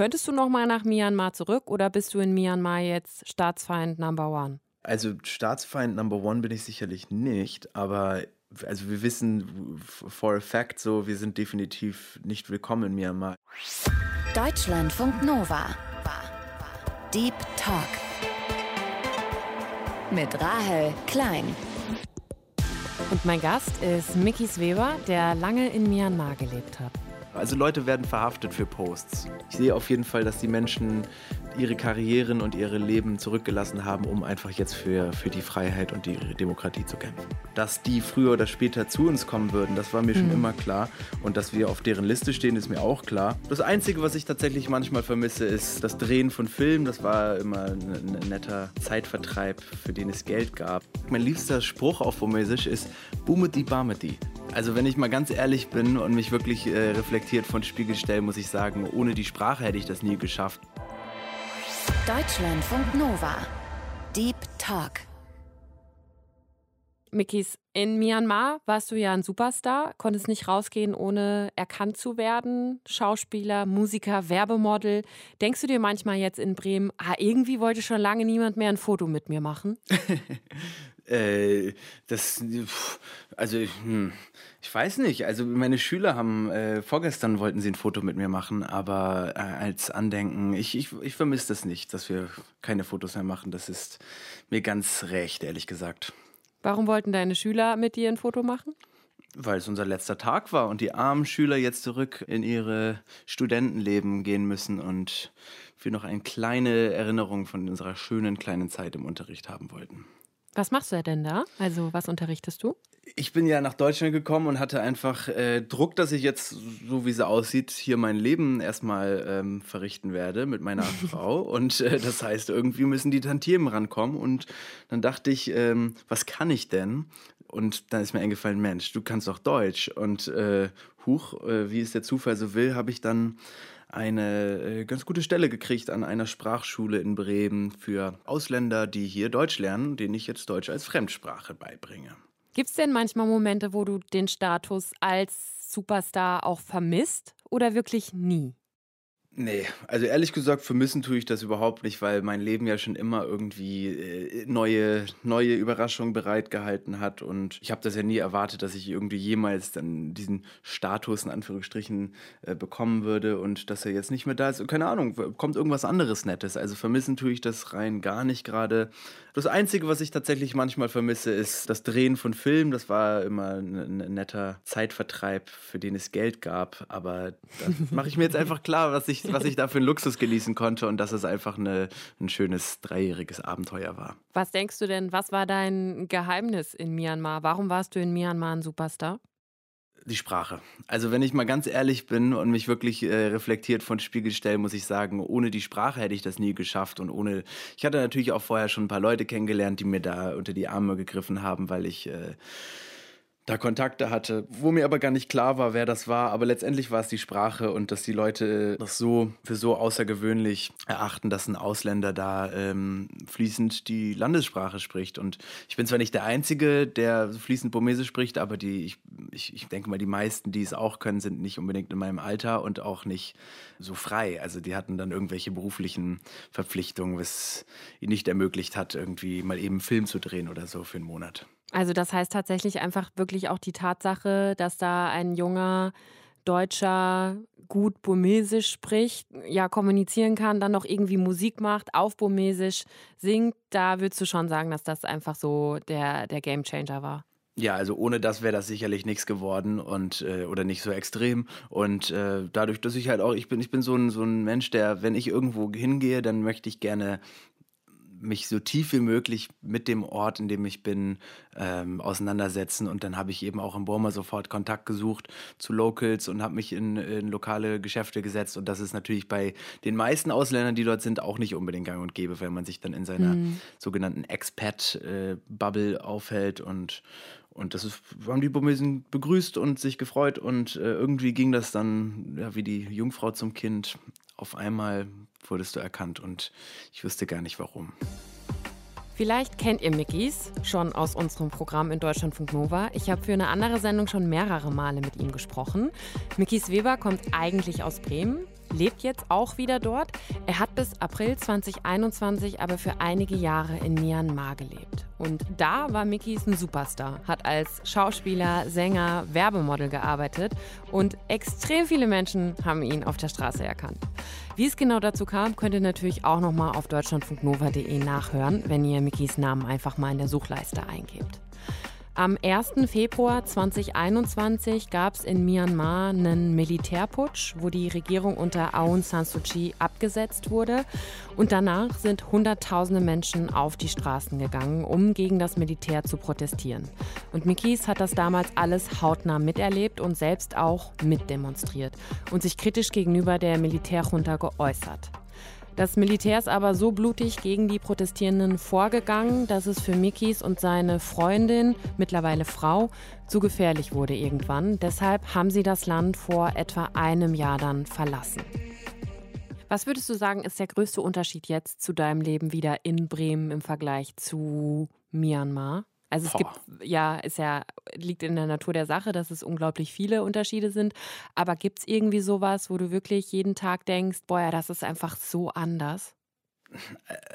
Könntest du noch mal nach Myanmar zurück oder bist du in Myanmar jetzt Staatsfeind Number One? Also Staatsfeind Number One bin ich sicherlich nicht, aber also wir wissen for a fact so, wir sind definitiv nicht willkommen in Myanmar. Deutschlandfunk Nova. Deep Talk. Mit Rahel Klein. Und mein Gast ist Mickey Weber, der lange in Myanmar gelebt hat. Also Leute werden verhaftet für Posts. Ich sehe auf jeden Fall, dass die Menschen ihre Karrieren und ihre Leben zurückgelassen haben, um einfach jetzt für, für die Freiheit und die Demokratie zu kämpfen. Dass die früher oder später zu uns kommen würden, das war mir schon mhm. immer klar. Und dass wir auf deren Liste stehen, ist mir auch klar. Das Einzige, was ich tatsächlich manchmal vermisse, ist das Drehen von Filmen. Das war immer ein, ein netter Zeitvertreib, für den es Geld gab. Mein liebster Spruch auf Burmesisch ist Bumeti Bameti. Also wenn ich mal ganz ehrlich bin und mich wirklich äh, reflektiert von Spiegel stelle, muss ich sagen, ohne die Sprache hätte ich das nie geschafft. Deutschlandfunk Nova. Deep Talk. Mickys, in Myanmar warst du ja ein Superstar, konntest nicht rausgehen, ohne erkannt zu werden. Schauspieler, Musiker, Werbemodel. Denkst du dir manchmal jetzt in Bremen, ah, irgendwie wollte schon lange niemand mehr ein Foto mit mir machen? äh, das, also, hm, ich weiß nicht. Also meine Schüler haben äh, vorgestern wollten sie ein Foto mit mir machen, aber äh, als Andenken, ich, ich, ich vermisse das nicht, dass wir keine Fotos mehr machen. Das ist mir ganz recht, ehrlich gesagt. Warum wollten deine Schüler mit dir ein Foto machen? Weil es unser letzter Tag war und die armen Schüler jetzt zurück in ihre Studentenleben gehen müssen und wir noch eine kleine Erinnerung von unserer schönen kleinen Zeit im Unterricht haben wollten. Was machst du denn da? Also, was unterrichtest du? Ich bin ja nach Deutschland gekommen und hatte einfach äh, Druck, dass ich jetzt, so wie es aussieht, hier mein Leben erstmal ähm, verrichten werde mit meiner Frau. Und äh, das heißt, irgendwie müssen die Tantiemen rankommen. Und dann dachte ich, ähm, was kann ich denn? Und dann ist mir eingefallen, Mensch, du kannst doch Deutsch. Und äh, huch, äh, wie es der Zufall so will, habe ich dann eine äh, ganz gute Stelle gekriegt an einer Sprachschule in Bremen für Ausländer, die hier Deutsch lernen, denen ich jetzt Deutsch als Fremdsprache beibringe. Gibt es denn manchmal Momente, wo du den Status als Superstar auch vermisst oder wirklich nie? Nee, also ehrlich gesagt, vermissen tue ich das überhaupt nicht, weil mein Leben ja schon immer irgendwie äh, neue, neue Überraschungen bereitgehalten hat. Und ich habe das ja nie erwartet, dass ich irgendwie jemals dann diesen Status in Anführungsstrichen äh, bekommen würde und dass er jetzt nicht mehr da ist. Keine Ahnung, kommt irgendwas anderes Nettes. Also vermissen tue ich das rein gar nicht gerade. Das Einzige, was ich tatsächlich manchmal vermisse, ist das Drehen von Filmen. Das war immer ein, ein netter Zeitvertreib, für den es Geld gab. Aber da mache ich mir jetzt einfach klar, was ich was ich da für einen Luxus genießen konnte und dass es einfach eine, ein schönes dreijähriges Abenteuer war. Was denkst du denn, was war dein Geheimnis in Myanmar? Warum warst du in Myanmar ein Superstar? Die Sprache. Also wenn ich mal ganz ehrlich bin und mich wirklich äh, reflektiert von Spiegel stelle, muss ich sagen, ohne die Sprache hätte ich das nie geschafft und ohne. Ich hatte natürlich auch vorher schon ein paar Leute kennengelernt, die mir da unter die Arme gegriffen haben, weil ich äh, da Kontakte hatte, wo mir aber gar nicht klar war, wer das war. Aber letztendlich war es die Sprache und dass die Leute das so für so außergewöhnlich erachten, dass ein Ausländer da ähm, fließend die Landessprache spricht. Und ich bin zwar nicht der Einzige, der fließend Burmesisch spricht, aber die, ich, ich, ich denke mal, die meisten, die es auch können, sind nicht unbedingt in meinem Alter und auch nicht so frei. Also die hatten dann irgendwelche beruflichen Verpflichtungen, was ihnen nicht ermöglicht hat, irgendwie mal eben einen Film zu drehen oder so für einen Monat. Also das heißt tatsächlich einfach wirklich auch die Tatsache, dass da ein junger Deutscher gut Burmesisch spricht, ja kommunizieren kann, dann noch irgendwie Musik macht, auf Burmesisch singt, da würdest du schon sagen, dass das einfach so der, der Gamechanger war. Ja, also ohne das wäre das sicherlich nichts geworden und äh, oder nicht so extrem. Und äh, dadurch, dass ich halt auch, ich bin, ich bin so ein, so ein Mensch, der, wenn ich irgendwo hingehe, dann möchte ich gerne mich so tief wie möglich mit dem Ort, in dem ich bin, ähm, auseinandersetzen. Und dann habe ich eben auch in Burma sofort Kontakt gesucht zu Locals und habe mich in, in, lokale Geschäfte gesetzt. Und das ist natürlich bei den meisten Ausländern, die dort sind, auch nicht unbedingt gang und gäbe, wenn man sich dann in seiner mhm. sogenannten Expat-Bubble äh, aufhält. Und, und das ist, haben die Burmesen begrüßt und sich gefreut. Und äh, irgendwie ging das dann ja, wie die Jungfrau zum Kind auf einmal wurdest du erkannt und ich wüsste gar nicht warum. Vielleicht kennt ihr Mickys schon aus unserem Programm in Deutschlandfunk Nova. Ich habe für eine andere Sendung schon mehrere Male mit ihm gesprochen. Mickys Weber kommt eigentlich aus Bremen, lebt jetzt auch wieder dort. Er hat bis April 2021 aber für einige Jahre in Myanmar gelebt. Und da war Mickys ein Superstar, hat als Schauspieler, Sänger, Werbemodel gearbeitet und extrem viele Menschen haben ihn auf der Straße erkannt. Wie es genau dazu kam, könnt ihr natürlich auch nochmal auf deutschlandfunknova.de nachhören, wenn ihr Mickys Namen einfach mal in der Suchleiste eingebt. Am 1. Februar 2021 gab es in Myanmar einen Militärputsch, wo die Regierung unter Aung San Suu Kyi abgesetzt wurde. Und danach sind Hunderttausende Menschen auf die Straßen gegangen, um gegen das Militär zu protestieren. Und Mikis hat das damals alles hautnah miterlebt und selbst auch mitdemonstriert und sich kritisch gegenüber der Militärjunta geäußert. Das Militär ist aber so blutig gegen die Protestierenden vorgegangen, dass es für Mikis und seine Freundin, mittlerweile Frau, zu gefährlich wurde irgendwann. Deshalb haben sie das Land vor etwa einem Jahr dann verlassen. Was würdest du sagen, ist der größte Unterschied jetzt zu deinem Leben wieder in Bremen im Vergleich zu Myanmar? Also es Boah. gibt, ja, ist ja, liegt in der Natur der Sache, dass es unglaublich viele Unterschiede sind. Aber gibt es irgendwie sowas, wo du wirklich jeden Tag denkst, boah, ja, das ist einfach so anders?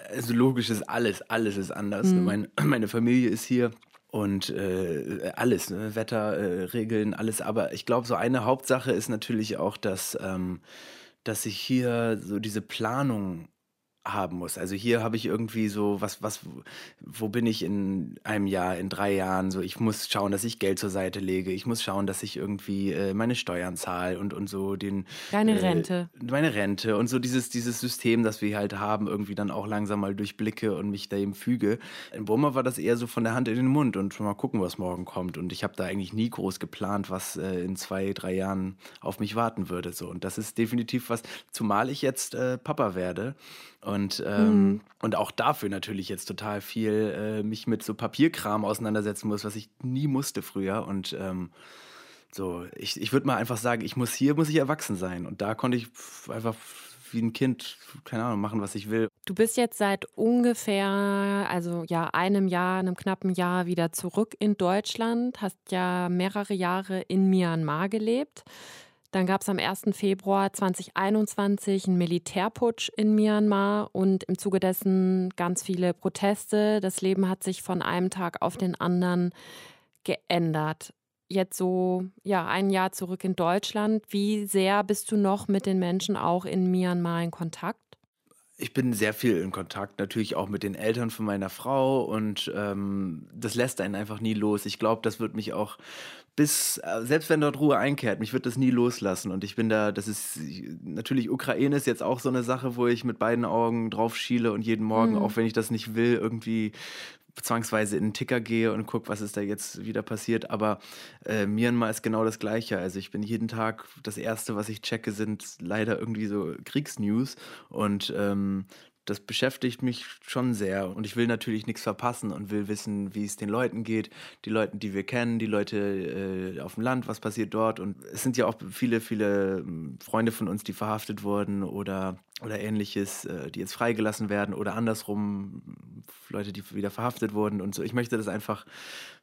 Also logisch ist alles, alles ist anders. Mhm. Mein, meine Familie ist hier und äh, alles, ne? Wetterregeln, äh, alles. Aber ich glaube, so eine Hauptsache ist natürlich auch, dass, ähm, dass ich hier so diese Planung haben muss. Also hier habe ich irgendwie so, was, was, wo bin ich in einem Jahr, in drei Jahren? So, ich muss schauen, dass ich Geld zur Seite lege. Ich muss schauen, dass ich irgendwie äh, meine Steuern zahle und, und so den. Deine äh, Rente. Meine Rente und so dieses, dieses System, das wir halt haben, irgendwie dann auch langsam mal durchblicke und mich da eben füge. In Burma war das eher so von der Hand in den Mund und mal gucken, was morgen kommt. Und ich habe da eigentlich nie groß geplant, was äh, in zwei, drei Jahren auf mich warten würde. So. Und das ist definitiv was, zumal ich jetzt äh, Papa werde. Und, ähm, mhm. und auch dafür natürlich jetzt total viel äh, mich mit so Papierkram auseinandersetzen muss, was ich nie musste früher. Und ähm, so, ich, ich würde mal einfach sagen, ich muss hier, muss ich erwachsen sein. Und da konnte ich einfach wie ein Kind, keine Ahnung, machen, was ich will. Du bist jetzt seit ungefähr, also ja, einem Jahr, einem knappen Jahr wieder zurück in Deutschland, hast ja mehrere Jahre in Myanmar gelebt. Dann gab es am 1. Februar 2021 einen Militärputsch in Myanmar und im Zuge dessen ganz viele Proteste. Das Leben hat sich von einem Tag auf den anderen geändert. Jetzt so, ja, ein Jahr zurück in Deutschland. Wie sehr bist du noch mit den Menschen auch in Myanmar in Kontakt? Ich bin sehr viel in Kontakt, natürlich auch mit den Eltern von meiner Frau und ähm, das lässt einen einfach nie los. Ich glaube, das wird mich auch bis, äh, selbst wenn dort Ruhe einkehrt, mich wird das nie loslassen. Und ich bin da, das ist, natürlich Ukraine ist jetzt auch so eine Sache, wo ich mit beiden Augen drauf schiele und jeden Morgen, mhm. auch wenn ich das nicht will, irgendwie zwangsweise in den Ticker gehe und gucke, was ist da jetzt wieder passiert. Aber äh, Myanmar ist genau das Gleiche. Also ich bin jeden Tag, das Erste, was ich checke, sind leider irgendwie so Kriegsnews. Und ähm, das beschäftigt mich schon sehr und ich will natürlich nichts verpassen und will wissen, wie es den Leuten geht, die Leute, die wir kennen, die Leute äh, auf dem Land, was passiert dort und es sind ja auch viele, viele ähm, Freunde von uns, die verhaftet wurden oder oder ähnliches, äh, die jetzt freigelassen werden oder andersrum Leute, die wieder verhaftet wurden und so. Ich möchte das einfach,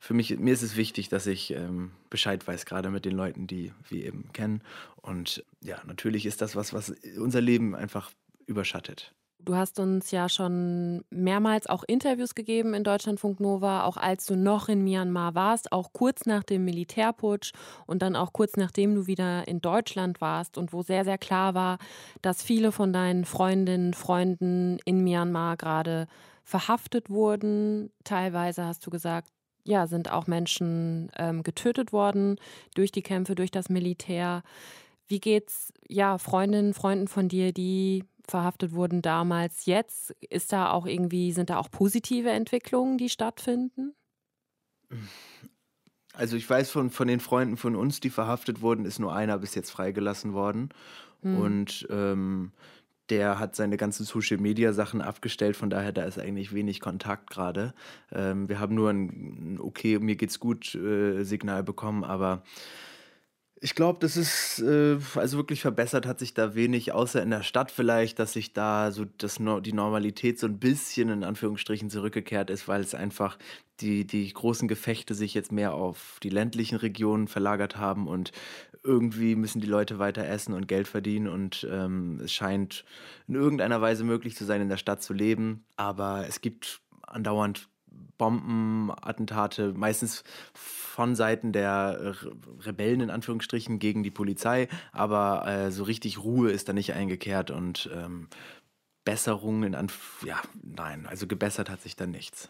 für mich, mir ist es wichtig, dass ich ähm, Bescheid weiß, gerade mit den Leuten, die wir eben kennen. Und ja, natürlich ist das was, was unser Leben einfach überschattet. Du hast uns ja schon mehrmals auch Interviews gegeben in Deutschlandfunk Nova, auch als du noch in Myanmar warst, auch kurz nach dem Militärputsch und dann auch kurz nachdem du wieder in Deutschland warst und wo sehr, sehr klar war, dass viele von deinen Freundinnen, Freunden in Myanmar gerade verhaftet wurden. Teilweise hast du gesagt, ja, sind auch Menschen ähm, getötet worden durch die Kämpfe, durch das Militär. Wie geht's ja Freundinnen, Freunden von dir, die verhaftet wurden damals, jetzt? Ist da auch irgendwie, sind da auch positive Entwicklungen, die stattfinden? Also ich weiß von, von den Freunden von uns, die verhaftet wurden, ist nur einer bis jetzt freigelassen worden. Hm. Und ähm, der hat seine ganzen Social Media Sachen abgestellt, von daher da ist eigentlich wenig Kontakt gerade. Ähm, wir haben nur ein, okay, mir geht's gut äh, Signal bekommen, aber ich glaube, das ist, äh, also wirklich verbessert hat sich da wenig, außer in der Stadt vielleicht, dass sich da so das, die Normalität so ein bisschen in Anführungsstrichen zurückgekehrt ist, weil es einfach die, die großen Gefechte sich jetzt mehr auf die ländlichen Regionen verlagert haben und irgendwie müssen die Leute weiter essen und Geld verdienen und ähm, es scheint in irgendeiner Weise möglich zu sein, in der Stadt zu leben. Aber es gibt andauernd Bombenattentate, meistens von Seiten der Rebellen in Anführungsstrichen gegen die Polizei, aber äh, so richtig Ruhe ist da nicht eingekehrt und ähm, Besserung in Anf ja, nein, also gebessert hat sich da nichts.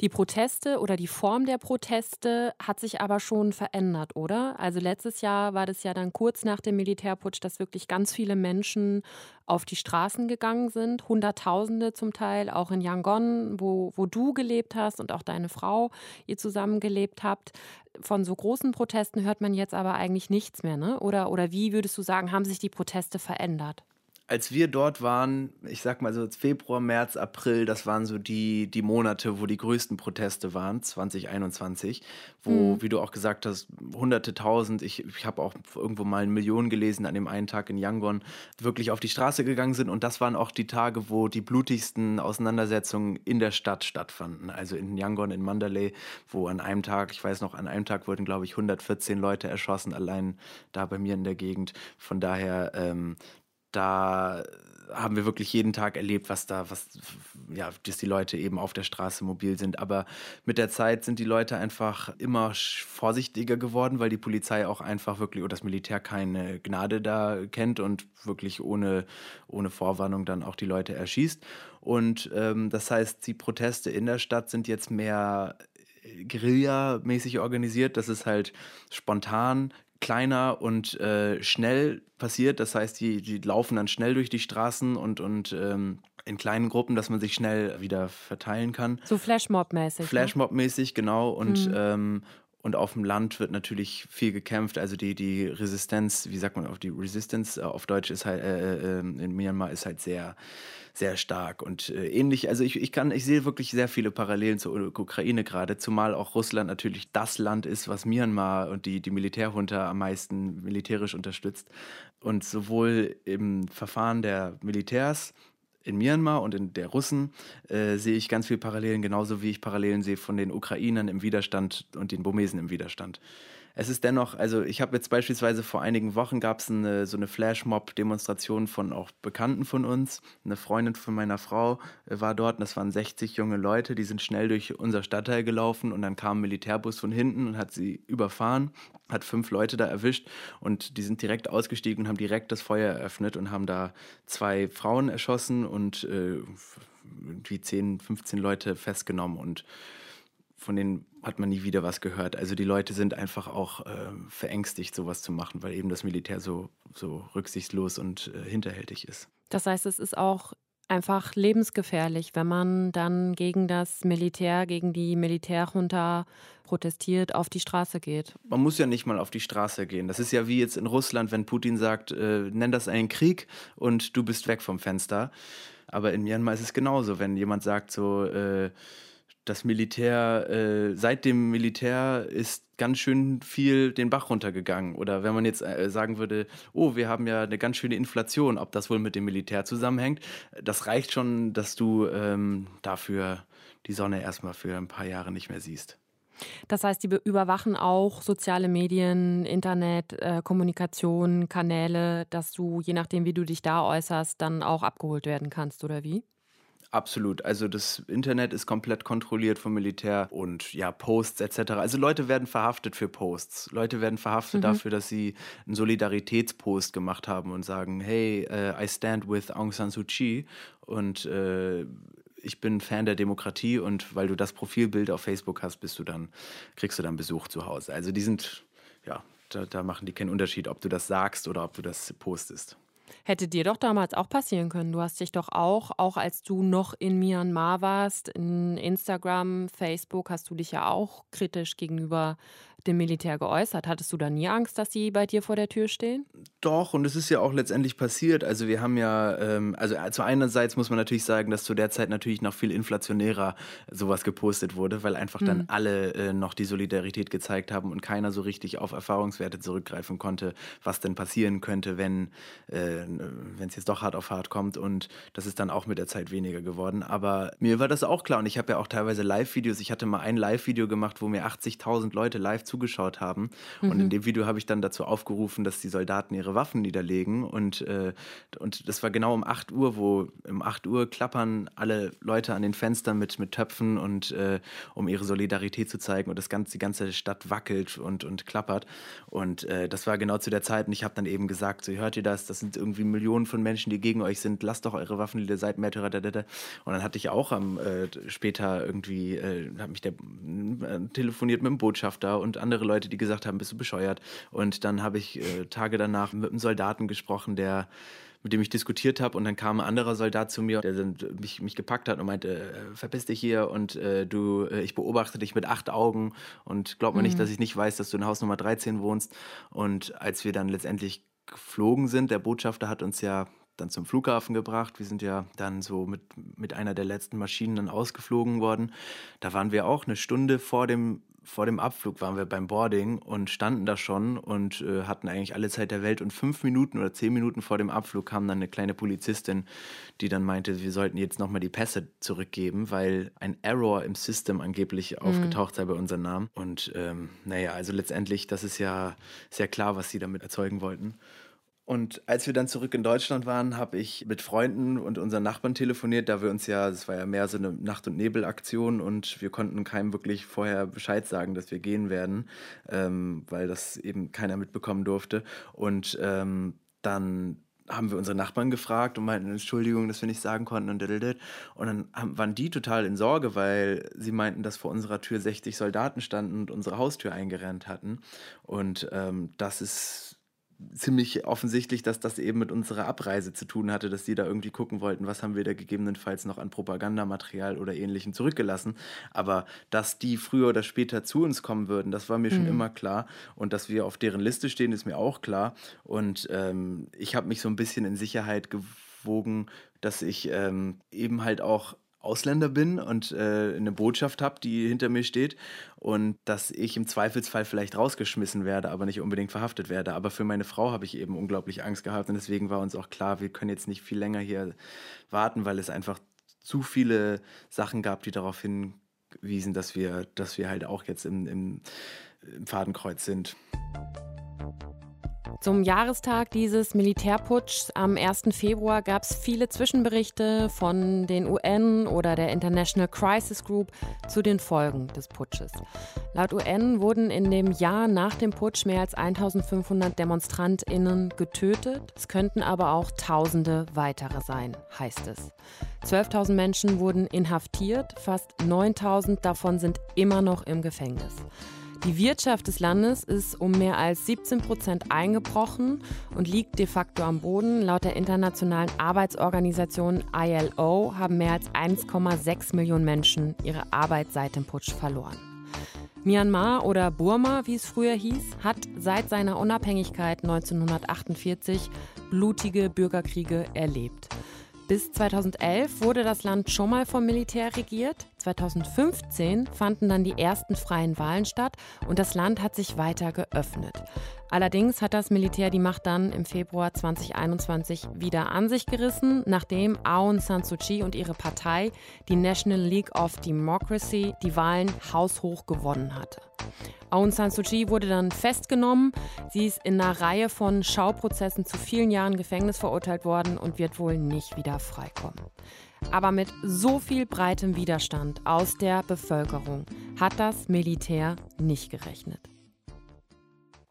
Die Proteste oder die Form der Proteste hat sich aber schon verändert, oder? Also letztes Jahr war das ja dann kurz nach dem Militärputsch, dass wirklich ganz viele Menschen auf die Straßen gegangen sind, Hunderttausende zum Teil, auch in Yangon, wo, wo du gelebt hast und auch deine Frau, ihr zusammen gelebt habt. Von so großen Protesten hört man jetzt aber eigentlich nichts mehr, ne? Oder, oder wie würdest du sagen, haben sich die Proteste verändert? Als wir dort waren, ich sag mal so Februar, März, April, das waren so die, die Monate, wo die größten Proteste waren, 2021, wo, mhm. wie du auch gesagt hast, hunderte tausend, ich, ich habe auch irgendwo mal eine Million gelesen an dem einen Tag in Yangon, wirklich auf die Straße gegangen sind. Und das waren auch die Tage, wo die blutigsten Auseinandersetzungen in der Stadt stattfanden. Also in Yangon, in Mandalay, wo an einem Tag, ich weiß noch, an einem Tag wurden, glaube ich, 114 Leute erschossen, allein da bei mir in der Gegend. Von daher, ähm, da haben wir wirklich jeden Tag erlebt, was da, was, ja, dass die Leute eben auf der Straße mobil sind. Aber mit der Zeit sind die Leute einfach immer vorsichtiger geworden, weil die Polizei auch einfach wirklich oder das Militär keine Gnade da kennt und wirklich ohne, ohne Vorwarnung dann auch die Leute erschießt. Und ähm, das heißt, die Proteste in der Stadt sind jetzt mehr Guerilla-mäßig organisiert. Das ist halt spontan kleiner und äh, schnell passiert. Das heißt, die, die laufen dann schnell durch die Straßen und, und ähm, in kleinen Gruppen, dass man sich schnell wieder verteilen kann. So Flashmob-mäßig. Ne? Flashmob-mäßig, genau. Und, mhm. ähm, und auf dem Land wird natürlich viel gekämpft. Also die, die Resistenz, wie sagt man auf die Resistance äh, auf Deutsch ist halt äh, äh, in Myanmar ist halt sehr sehr stark und äh, ähnlich. Also ich, ich kann, ich sehe wirklich sehr viele Parallelen zur Ukraine gerade, zumal auch Russland natürlich das Land ist, was Myanmar und die, die Militärjunta am meisten militärisch unterstützt. Und sowohl im Verfahren der Militärs in Myanmar und in der Russen äh, sehe ich ganz viele Parallelen, genauso wie ich Parallelen sehe von den Ukrainern im Widerstand und den Burmesen im Widerstand es ist dennoch, also ich habe jetzt beispielsweise vor einigen Wochen gab es eine, so eine Flashmob-Demonstration von auch Bekannten von uns. Eine Freundin von meiner Frau äh, war dort und das waren 60 junge Leute, die sind schnell durch unser Stadtteil gelaufen und dann kam ein Militärbus von hinten und hat sie überfahren, hat fünf Leute da erwischt und die sind direkt ausgestiegen und haben direkt das Feuer eröffnet und haben da zwei Frauen erschossen und äh, irgendwie 10, 15 Leute festgenommen und von denen hat man nie wieder was gehört. Also die Leute sind einfach auch äh, verängstigt, sowas zu machen, weil eben das Militär so, so rücksichtslos und äh, hinterhältig ist. Das heißt, es ist auch einfach lebensgefährlich, wenn man dann gegen das Militär, gegen die Militärjunta protestiert, auf die Straße geht. Man muss ja nicht mal auf die Straße gehen. Das ist ja wie jetzt in Russland, wenn Putin sagt, äh, nenn das einen Krieg und du bist weg vom Fenster. Aber in Myanmar ist es genauso, wenn jemand sagt so, äh, das Militär, äh, seit dem Militär ist ganz schön viel den Bach runtergegangen. Oder wenn man jetzt äh, sagen würde, oh, wir haben ja eine ganz schöne Inflation, ob das wohl mit dem Militär zusammenhängt, das reicht schon, dass du ähm, dafür die Sonne erstmal für ein paar Jahre nicht mehr siehst. Das heißt, die überwachen auch soziale Medien, Internet, äh, Kommunikation, Kanäle, dass du, je nachdem, wie du dich da äußerst, dann auch abgeholt werden kannst, oder wie? Absolut. Also das Internet ist komplett kontrolliert vom Militär und ja, Posts etc. Also Leute werden verhaftet für Posts. Leute werden verhaftet mhm. dafür, dass sie einen Solidaritätspost gemacht haben und sagen, hey, uh, I stand with Aung San Suu Kyi und äh, ich bin Fan der Demokratie und weil du das Profilbild auf Facebook hast, bist du dann, kriegst du dann Besuch zu Hause. Also die sind, ja, da, da machen die keinen Unterschied, ob du das sagst oder ob du das postest. Hätte dir doch damals auch passieren können. Du hast dich doch auch, auch als du noch in Myanmar warst, in Instagram, Facebook, hast du dich ja auch kritisch gegenüber dem Militär geäußert. Hattest du da nie Angst, dass sie bei dir vor der Tür stehen? Doch, und es ist ja auch letztendlich passiert. Also wir haben ja, ähm, also äh, zu einerseits muss man natürlich sagen, dass zu der Zeit natürlich noch viel inflationärer sowas gepostet wurde, weil einfach dann mhm. alle äh, noch die Solidarität gezeigt haben und keiner so richtig auf Erfahrungswerte zurückgreifen konnte, was denn passieren könnte, wenn äh, es jetzt doch hart auf hart kommt. Und das ist dann auch mit der Zeit weniger geworden. Aber mir war das auch klar und ich habe ja auch teilweise Live-Videos. Ich hatte mal ein Live-Video gemacht, wo mir 80.000 Leute live zugeschaut haben. Mhm. Und in dem Video habe ich dann dazu aufgerufen, dass die Soldaten ihre Waffen niederlegen. Und, äh, und das war genau um 8 Uhr, wo um 8 Uhr klappern alle Leute an den Fenstern mit, mit Töpfen und äh, um ihre Solidarität zu zeigen. Und das ganze, die ganze Stadt wackelt und, und klappert. Und äh, das war genau zu der Zeit. Und ich habe dann eben gesagt, so hört ihr das? Das sind irgendwie Millionen von Menschen, die gegen euch sind. Lasst doch eure Waffen, ihr seid Märtyrer. Und dann hatte ich auch am äh, später irgendwie, äh, hat mich der äh, telefoniert mit dem Botschafter und andere Leute, die gesagt haben, bist du bescheuert. Und dann habe ich äh, Tage danach mit einem Soldaten gesprochen, der mit dem ich diskutiert habe und dann kam ein anderer Soldat zu mir, der mich, mich gepackt hat und meinte, äh, verpiss dich hier und äh, du, äh, ich beobachte dich mit acht Augen und glaub mir mhm. nicht, dass ich nicht weiß, dass du in Haus Nummer 13 wohnst. Und als wir dann letztendlich geflogen sind, der Botschafter hat uns ja dann zum Flughafen gebracht. Wir sind ja dann so mit, mit einer der letzten Maschinen dann ausgeflogen worden. Da waren wir auch eine Stunde vor dem, vor dem Abflug, waren wir beim Boarding und standen da schon und äh, hatten eigentlich alle Zeit der Welt. Und fünf Minuten oder zehn Minuten vor dem Abflug kam dann eine kleine Polizistin, die dann meinte, wir sollten jetzt nochmal die Pässe zurückgeben, weil ein Error im System angeblich mhm. aufgetaucht sei bei unserem Namen. Und ähm, naja, also letztendlich, das ist ja sehr klar, was sie damit erzeugen wollten. Und als wir dann zurück in Deutschland waren, habe ich mit Freunden und unseren Nachbarn telefoniert, da wir uns ja, das war ja mehr so eine Nacht- und Nebelaktion und wir konnten keinem wirklich vorher Bescheid sagen, dass wir gehen werden, ähm, weil das eben keiner mitbekommen durfte. Und ähm, dann haben wir unsere Nachbarn gefragt und meinten, Entschuldigung, dass wir nicht sagen konnten und Und dann haben, waren die total in Sorge, weil sie meinten, dass vor unserer Tür 60 Soldaten standen und unsere Haustür eingerennt hatten. Und ähm, das ist ziemlich offensichtlich, dass das eben mit unserer Abreise zu tun hatte, dass die da irgendwie gucken wollten, was haben wir da gegebenenfalls noch an Propagandamaterial oder ähnlichem zurückgelassen. Aber dass die früher oder später zu uns kommen würden, das war mir schon mhm. immer klar. Und dass wir auf deren Liste stehen, ist mir auch klar. Und ähm, ich habe mich so ein bisschen in Sicherheit gewogen, dass ich ähm, eben halt auch Ausländer bin und äh, eine Botschaft habe, die hinter mir steht und dass ich im Zweifelsfall vielleicht rausgeschmissen werde, aber nicht unbedingt verhaftet werde. Aber für meine Frau habe ich eben unglaublich Angst gehabt und deswegen war uns auch klar, wir können jetzt nicht viel länger hier warten, weil es einfach zu viele Sachen gab, die darauf hinwiesen, dass wir, dass wir halt auch jetzt im, im, im Fadenkreuz sind. Zum Jahrestag dieses Militärputschs am 1. Februar gab es viele Zwischenberichte von den UN oder der International Crisis Group zu den Folgen des Putsches. Laut UN wurden in dem Jahr nach dem Putsch mehr als 1500 DemonstrantInnen getötet. Es könnten aber auch Tausende weitere sein, heißt es. 12.000 Menschen wurden inhaftiert, fast 9.000 davon sind immer noch im Gefängnis. Die Wirtschaft des Landes ist um mehr als 17 Prozent eingebrochen und liegt de facto am Boden. Laut der internationalen Arbeitsorganisation ILO haben mehr als 1,6 Millionen Menschen ihre Arbeit seit dem Putsch verloren. Myanmar oder Burma, wie es früher hieß, hat seit seiner Unabhängigkeit 1948 blutige Bürgerkriege erlebt. Bis 2011 wurde das Land schon mal vom Militär regiert. 2015 fanden dann die ersten freien Wahlen statt und das Land hat sich weiter geöffnet. Allerdings hat das Militär die Macht dann im Februar 2021 wieder an sich gerissen, nachdem Aung San Suu Kyi und ihre Partei, die National League of Democracy, die Wahlen haushoch gewonnen hatte. Aung San Suu Kyi wurde dann festgenommen. Sie ist in einer Reihe von Schauprozessen zu vielen Jahren Gefängnis verurteilt worden und wird wohl nicht wieder freikommen. Aber mit so viel breitem Widerstand aus der Bevölkerung hat das Militär nicht gerechnet.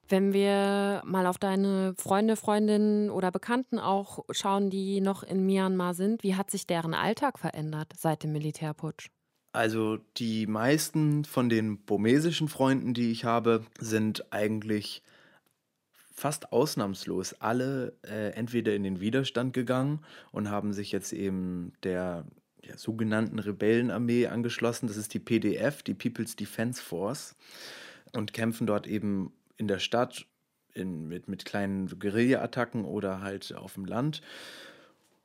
Wenn wir mal auf deine Freunde, Freundinnen oder Bekannten auch schauen, die noch in Myanmar sind, wie hat sich deren Alltag verändert seit dem Militärputsch? Also die meisten von den burmesischen Freunden, die ich habe, sind eigentlich fast ausnahmslos alle äh, entweder in den Widerstand gegangen und haben sich jetzt eben der ja, sogenannten Rebellenarmee angeschlossen. Das ist die PDF, die People's Defense Force, und kämpfen dort eben in der Stadt in, mit, mit kleinen Guerilla-Attacken oder halt auf dem Land.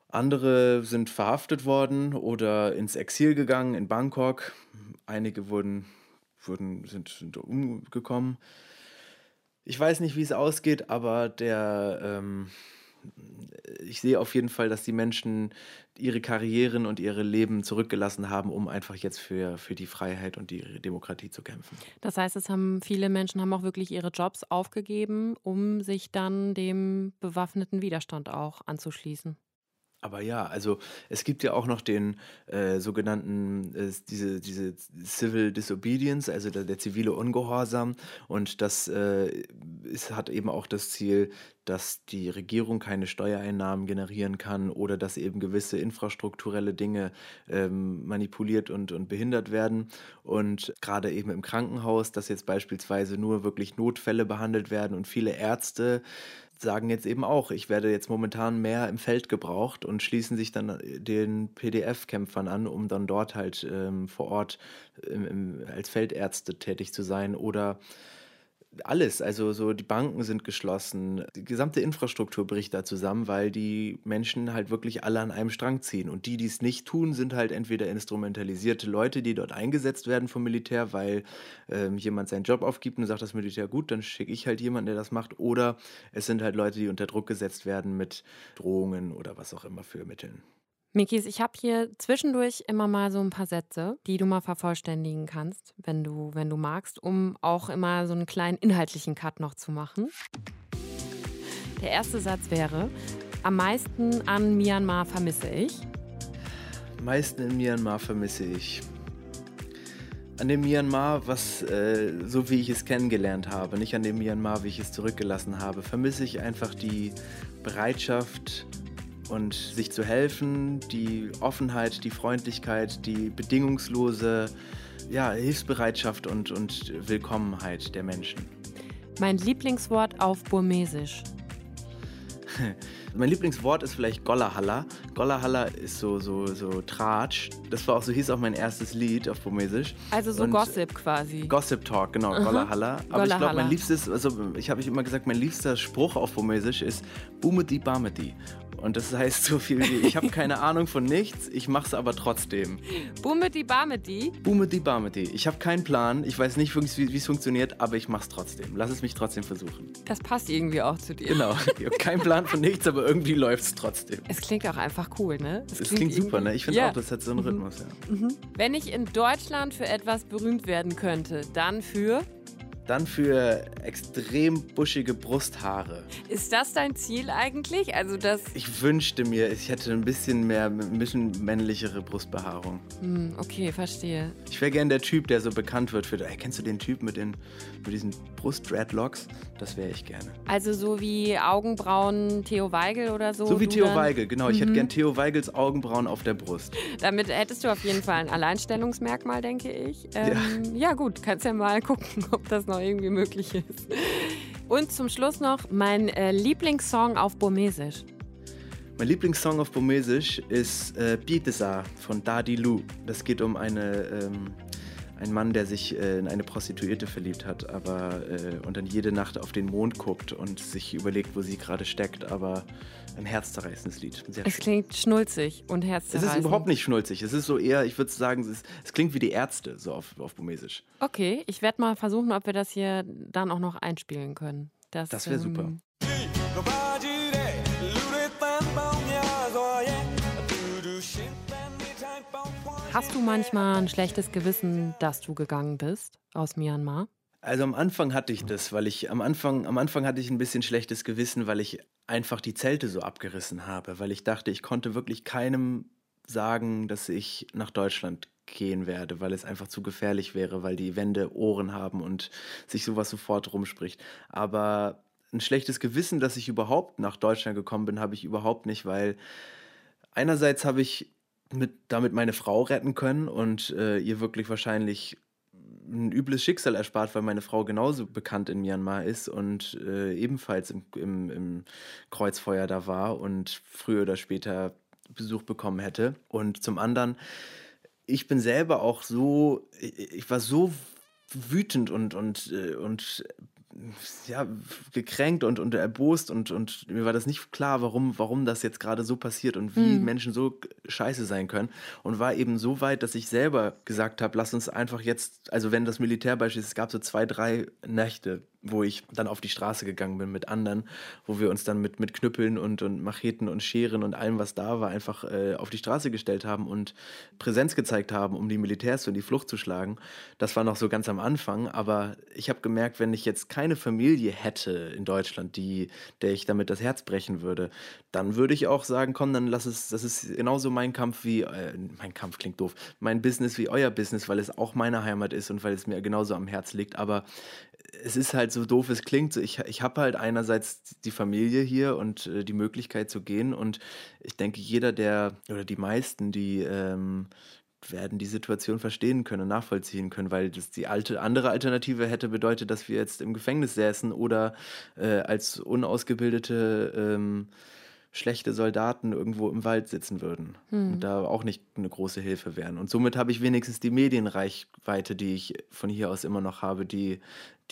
Andere sind verhaftet worden oder ins Exil gegangen in Bangkok. Einige wurden, wurden, sind, sind umgekommen. Ich weiß nicht, wie es ausgeht, aber der, ähm, ich sehe auf jeden Fall, dass die Menschen ihre Karrieren und ihre Leben zurückgelassen haben, um einfach jetzt für, für die Freiheit und die Demokratie zu kämpfen. Das heißt, es haben viele Menschen haben auch wirklich ihre Jobs aufgegeben, um sich dann dem bewaffneten Widerstand auch anzuschließen. Aber ja, also es gibt ja auch noch den äh, sogenannten, äh, diese, diese Civil Disobedience, also der, der zivile Ungehorsam. Und das äh, ist, hat eben auch das Ziel, dass die Regierung keine Steuereinnahmen generieren kann oder dass eben gewisse infrastrukturelle Dinge ähm, manipuliert und, und behindert werden. Und gerade eben im Krankenhaus, dass jetzt beispielsweise nur wirklich Notfälle behandelt werden und viele Ärzte sagen jetzt eben auch, ich werde jetzt momentan mehr im Feld gebraucht und schließen sich dann äh, den PDF-Kämpfern an, um dann dort halt ähm, vor Ort im, als Feldärzte tätig zu sein oder alles, also so die Banken sind geschlossen, die gesamte Infrastruktur bricht da zusammen, weil die Menschen halt wirklich alle an einem Strang ziehen. Und die, die es nicht tun, sind halt entweder instrumentalisierte Leute, die dort eingesetzt werden vom Militär, weil ähm, jemand seinen Job aufgibt und sagt das Militär gut, dann schicke ich halt jemanden, der das macht. Oder es sind halt Leute, die unter Druck gesetzt werden mit Drohungen oder was auch immer für Mitteln. Mikis, ich habe hier zwischendurch immer mal so ein paar Sätze, die du mal vervollständigen kannst, wenn du, wenn du magst, um auch immer so einen kleinen inhaltlichen Cut noch zu machen. Der erste Satz wäre: Am meisten an Myanmar vermisse ich. Am meisten in Myanmar vermisse ich. An dem Myanmar, was äh, so wie ich es kennengelernt habe, nicht an dem Myanmar, wie ich es zurückgelassen habe, vermisse ich einfach die Bereitschaft, und sich zu helfen, die Offenheit, die Freundlichkeit, die bedingungslose ja, Hilfsbereitschaft und, und Willkommenheit der Menschen. Mein Lieblingswort auf Burmesisch. mein Lieblingswort ist vielleicht Gollahalla. Gollahalla ist so, so, so Tratsch. Das war auch so, hieß auch mein erstes Lied auf Burmesisch. Also so und Gossip quasi. Gossip Talk, genau, uh Gollahalla. Aber ich glaube, mein liebstes, also ich habe immer gesagt, mein liebster Spruch auf Burmesisch ist Bumeti Bameti. Und das heißt so viel wie, ich habe keine Ahnung von nichts, ich mache es aber trotzdem. Boometi Barmeti? Boometi Barmeti. Ich habe keinen Plan, ich weiß nicht, wie es funktioniert, aber ich mache es trotzdem. Lass es mich trotzdem versuchen. Das passt irgendwie auch zu dir. Genau, ich habe keinen Plan von nichts, aber irgendwie läuft es trotzdem. Es klingt auch einfach cool, ne? Es klingt, klingt super, ne? Ich finde ja. auch, das hat so einen mhm. Rhythmus, ja. Mhm. Wenn ich in Deutschland für etwas berühmt werden könnte, dann für... Dann für extrem buschige Brusthaare. Ist das dein Ziel eigentlich? Also das ich wünschte mir, ich hätte ein bisschen mehr, ein bisschen männlichere Brustbehaarung. Hm, okay, verstehe. Ich wäre gern der Typ, der so bekannt wird für. Ey, kennst du den Typ mit, den, mit diesen Brust-Dreadlocks? Das wäre ich gerne. Also so wie Augenbrauen Theo Weigel oder so? So wie Theo dann? Weigel, genau. Mhm. Ich hätte mhm. gern Theo Weigels Augenbrauen auf der Brust. Damit hättest du auf jeden Fall ein Alleinstellungsmerkmal, denke ich. Ähm, ja. ja gut, kannst ja mal gucken, ob das noch irgendwie möglich ist. Und zum Schluss noch mein äh, Lieblingssong auf Burmesisch. Mein Lieblingssong auf Burmesisch ist äh, Bietesa von Dadi Lu. Das geht um eine, ähm, einen Mann, der sich äh, in eine Prostituierte verliebt hat, aber äh, und dann jede Nacht auf den Mond guckt und sich überlegt, wo sie gerade steckt, aber ein herzzerreißendes Lied. Sehr es schön. klingt schnulzig und herzzerreißend. Es ist überhaupt nicht schnulzig. Es ist so eher, ich würde sagen, es, ist, es, klingt wie die Ärzte, so auf, auf Burmesisch. Okay, ich werde mal versuchen, ob wir das hier dann auch noch einspielen können. Das, das wäre ähm, super. Hast du manchmal ein schlechtes Gewissen, dass du gegangen bist aus Myanmar? Also am Anfang hatte ich das, weil ich am Anfang, am Anfang hatte ich ein bisschen schlechtes Gewissen, weil ich einfach die Zelte so abgerissen habe, weil ich dachte, ich konnte wirklich keinem sagen, dass ich nach Deutschland gehen werde, weil es einfach zu gefährlich wäre, weil die Wände Ohren haben und sich sowas sofort rumspricht. Aber ein schlechtes Gewissen, dass ich überhaupt nach Deutschland gekommen bin, habe ich überhaupt nicht, weil einerseits habe ich mit, damit meine Frau retten können und äh, ihr wirklich wahrscheinlich ein übles Schicksal erspart, weil meine Frau genauso bekannt in Myanmar ist und äh, ebenfalls im, im, im, Kreuzfeuer da war und früher oder später Besuch bekommen hätte. Und zum anderen, ich bin selber auch so, ich war so wütend und, und, äh, und ja, gekränkt und, und erbost und, und mir war das nicht klar, warum, warum das jetzt gerade so passiert und wie mhm. Menschen so scheiße sein können. Und war eben so weit, dass ich selber gesagt habe, lass uns einfach jetzt, also wenn das Militär beispielsweise, es gab so zwei, drei Nächte, wo ich dann auf die Straße gegangen bin mit anderen, wo wir uns dann mit, mit Knüppeln und, und Macheten und Scheren und allem, was da war, einfach äh, auf die Straße gestellt haben und Präsenz gezeigt haben, um die Militärs in die Flucht zu schlagen. Das war noch so ganz am Anfang, aber ich habe gemerkt, wenn ich jetzt keine Familie hätte in Deutschland, die, der ich damit das Herz brechen würde, dann würde ich auch sagen, komm, dann lass es, das ist genauso mein Kampf wie, äh, mein Kampf klingt doof, mein Business wie euer Business, weil es auch meine Heimat ist und weil es mir genauso am Herz liegt, aber es ist halt so doof, es klingt. Ich, ich habe halt einerseits die Familie hier und äh, die Möglichkeit zu gehen. Und ich denke, jeder, der oder die meisten, die ähm, werden die Situation verstehen können, nachvollziehen können, weil das die alte andere Alternative hätte bedeutet, dass wir jetzt im Gefängnis säßen oder äh, als unausgebildete ähm, schlechte Soldaten irgendwo im Wald sitzen würden hm. und da auch nicht eine große Hilfe wären. Und somit habe ich wenigstens die Medienreichweite, die ich von hier aus immer noch habe, die,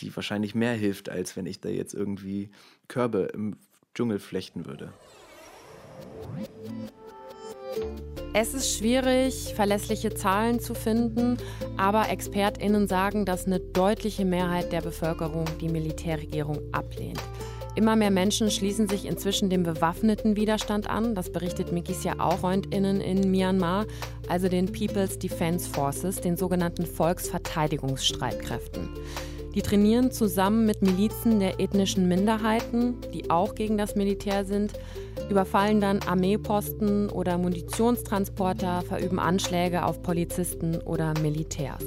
die wahrscheinlich mehr hilft, als wenn ich da jetzt irgendwie Körbe im Dschungel flechten würde. Es ist schwierig, verlässliche Zahlen zu finden, aber ExpertInnen sagen, dass eine deutliche Mehrheit der Bevölkerung die Militärregierung ablehnt. Immer mehr Menschen schließen sich inzwischen dem bewaffneten Widerstand an. Das berichtet Mikis ja auch FreundInnen in Myanmar, also den People's Defense Forces, den sogenannten Volksverteidigungsstreitkräften. Die trainieren zusammen mit Milizen der ethnischen Minderheiten, die auch gegen das Militär sind, überfallen dann Armeeposten oder Munitionstransporter, verüben Anschläge auf Polizisten oder Militärs.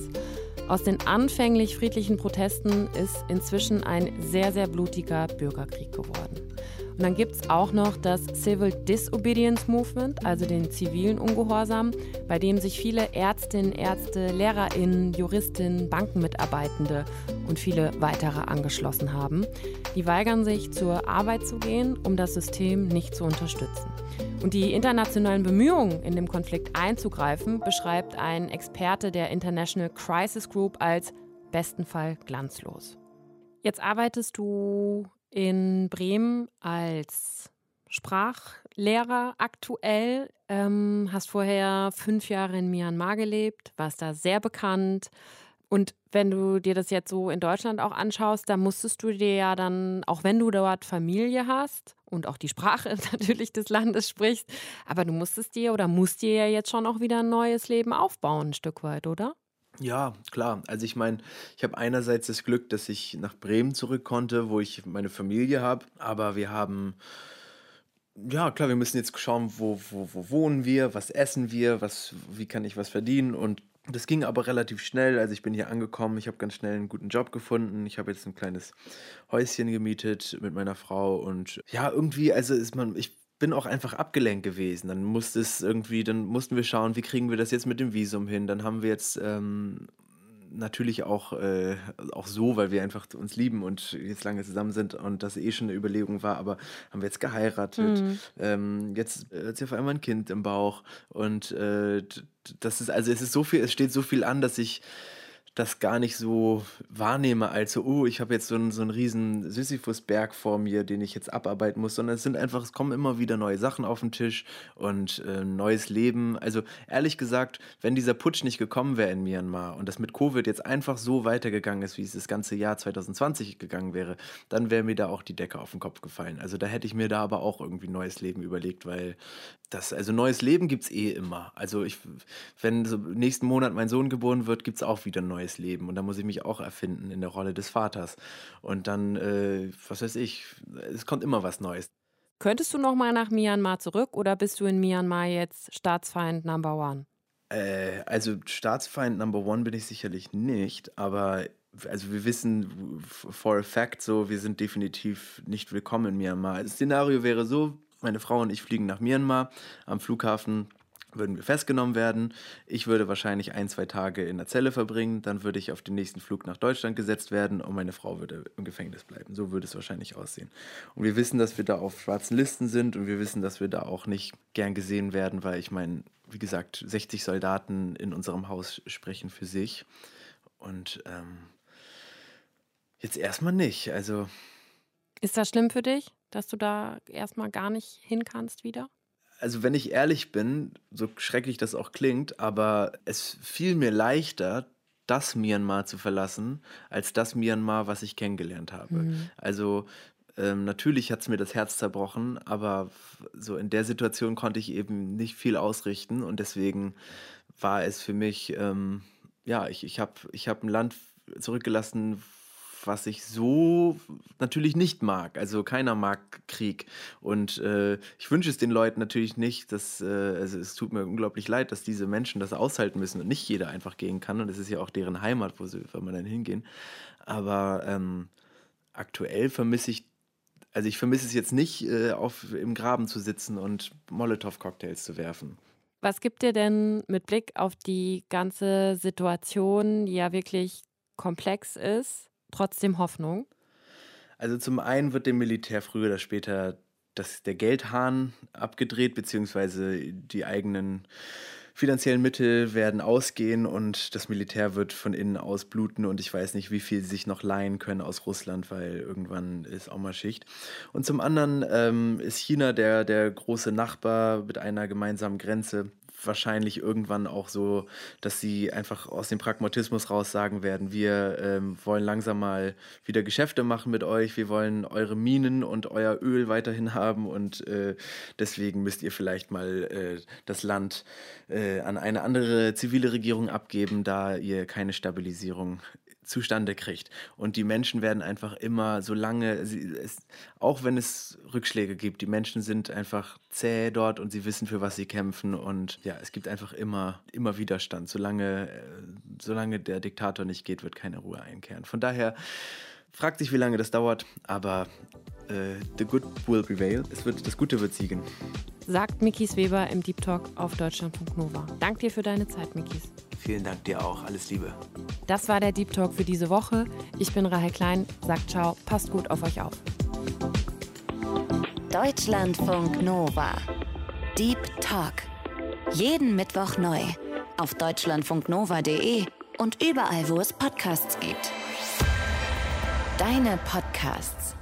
Aus den anfänglich friedlichen Protesten ist inzwischen ein sehr, sehr blutiger Bürgerkrieg geworden. Und dann gibt es auch noch das Civil Disobedience Movement, also den zivilen Ungehorsam, bei dem sich viele Ärztinnen, Ärzte, Lehrerinnen, Juristinnen, Bankenmitarbeitende und viele weitere angeschlossen haben. Die weigern sich, zur Arbeit zu gehen, um das System nicht zu unterstützen. Und die internationalen Bemühungen, in dem Konflikt einzugreifen, beschreibt ein Experte der International Crisis Group als besten Fall glanzlos. Jetzt arbeitest du in Bremen als Sprachlehrer aktuell, ähm, hast vorher fünf Jahre in Myanmar gelebt, warst da sehr bekannt. Und wenn du dir das jetzt so in Deutschland auch anschaust, da musstest du dir ja dann, auch wenn du dort Familie hast und auch die Sprache natürlich des Landes sprichst, aber du musstest dir oder musst dir ja jetzt schon auch wieder ein neues Leben aufbauen, ein Stück weit, oder? Ja, klar. Also ich meine, ich habe einerseits das Glück, dass ich nach Bremen zurück konnte, wo ich meine Familie habe, aber wir haben ja, klar, wir müssen jetzt schauen, wo, wo, wo wohnen wir, was essen wir, was, wie kann ich was verdienen und das ging aber relativ schnell. Also ich bin hier angekommen, ich habe ganz schnell einen guten Job gefunden. Ich habe jetzt ein kleines Häuschen gemietet mit meiner Frau und ja, irgendwie, also ist man, ich bin auch einfach abgelenkt gewesen. Dann musste es irgendwie, dann mussten wir schauen, wie kriegen wir das jetzt mit dem Visum hin. Dann haben wir jetzt ähm, natürlich auch, äh, auch so, weil wir einfach uns lieben und jetzt lange zusammen sind und das eh schon eine Überlegung war, aber haben wir jetzt geheiratet. Mhm. Ähm, jetzt hat sie auf einmal ein Kind im Bauch und äh, das ist, also es ist so viel, es steht so viel an, dass ich das gar nicht so wahrnehme als so, oh, ich habe jetzt so einen, so einen riesen Sisyphusberg vor mir, den ich jetzt abarbeiten muss, sondern es sind einfach, es kommen immer wieder neue Sachen auf den Tisch und äh, neues Leben. Also ehrlich gesagt, wenn dieser Putsch nicht gekommen wäre in Myanmar und das mit Covid jetzt einfach so weitergegangen ist, wie es das ganze Jahr 2020 gegangen wäre, dann wäre mir da auch die Decke auf den Kopf gefallen. Also da hätte ich mir da aber auch irgendwie neues Leben überlegt, weil das, also neues Leben gibt es eh immer. Also ich, wenn so nächsten Monat mein Sohn geboren wird, gibt es auch wieder ein neues Leben. Und da muss ich mich auch erfinden in der Rolle des Vaters. Und dann, äh, was weiß ich, es kommt immer was Neues. Könntest du noch mal nach Myanmar zurück oder bist du in Myanmar jetzt Staatsfeind Number One? Äh, also Staatsfeind Number One bin ich sicherlich nicht, aber also wir wissen for a fact so, wir sind definitiv nicht willkommen in Myanmar. Das Szenario wäre so, meine Frau und ich fliegen nach Myanmar. Am Flughafen würden wir festgenommen werden. Ich würde wahrscheinlich ein, zwei Tage in der Zelle verbringen. Dann würde ich auf den nächsten Flug nach Deutschland gesetzt werden und meine Frau würde im Gefängnis bleiben. So würde es wahrscheinlich aussehen. Und wir wissen, dass wir da auf schwarzen Listen sind und wir wissen, dass wir da auch nicht gern gesehen werden, weil ich meine, wie gesagt, 60 Soldaten in unserem Haus sprechen für sich. Und ähm, jetzt erstmal nicht. Also. Ist das schlimm für dich? dass du da erstmal gar nicht hin kannst wieder? Also wenn ich ehrlich bin, so schrecklich das auch klingt, aber es fiel mir leichter, das Myanmar zu verlassen, als das Myanmar, was ich kennengelernt habe. Mhm. Also ähm, natürlich hat es mir das Herz zerbrochen, aber so in der Situation konnte ich eben nicht viel ausrichten und deswegen war es für mich, ähm, ja, ich, ich habe ich hab ein Land zurückgelassen, was ich so natürlich nicht mag. Also keiner mag Krieg. Und äh, ich wünsche es den Leuten natürlich nicht, dass, äh, also es tut mir unglaublich leid, dass diese Menschen das aushalten müssen und nicht jeder einfach gehen kann. Und es ist ja auch deren Heimat, wo sie, wo man dann hingehen. Aber ähm, aktuell vermisse ich also ich vermisse es jetzt nicht, äh, auf, im Graben zu sitzen und Molotow-Cocktails zu werfen. Was gibt dir denn mit Blick auf die ganze Situation, die ja wirklich komplex ist, trotzdem Hoffnung? Also zum einen wird dem Militär früher oder später das, der Geldhahn abgedreht, beziehungsweise die eigenen finanziellen Mittel werden ausgehen und das Militär wird von innen ausbluten und ich weiß nicht, wie viel sie sich noch leihen können aus Russland, weil irgendwann ist auch mal Schicht. Und zum anderen ähm, ist China der, der große Nachbar mit einer gemeinsamen Grenze wahrscheinlich irgendwann auch so, dass sie einfach aus dem Pragmatismus raus sagen werden, wir ähm, wollen langsam mal wieder Geschäfte machen mit euch, wir wollen eure Minen und euer Öl weiterhin haben und äh, deswegen müsst ihr vielleicht mal äh, das Land äh, an eine andere zivile Regierung abgeben, da ihr keine Stabilisierung zustande kriegt. Und die Menschen werden einfach immer, solange, sie, es, auch wenn es Rückschläge gibt, die Menschen sind einfach zäh dort und sie wissen, für was sie kämpfen. Und ja, es gibt einfach immer, immer Widerstand. Solange, äh, solange der Diktator nicht geht, wird keine Ruhe einkehren. Von daher fragt sich, wie lange das dauert, aber äh, the good will prevail. Es wird, das Gute wird siegen. Sagt Mikis Weber im Deep Talk auf Deutschland.nova. Dank dir für deine Zeit, Mikis. Vielen Dank dir auch. Alles Liebe. Das war der Deep Talk für diese Woche. Ich bin Rahel Klein. Sagt ciao. Passt gut auf euch auf. Deutschlandfunk Nova. Deep Talk. Jeden Mittwoch neu. Auf deutschlandfunknova.de und überall, wo es Podcasts gibt. Deine Podcasts.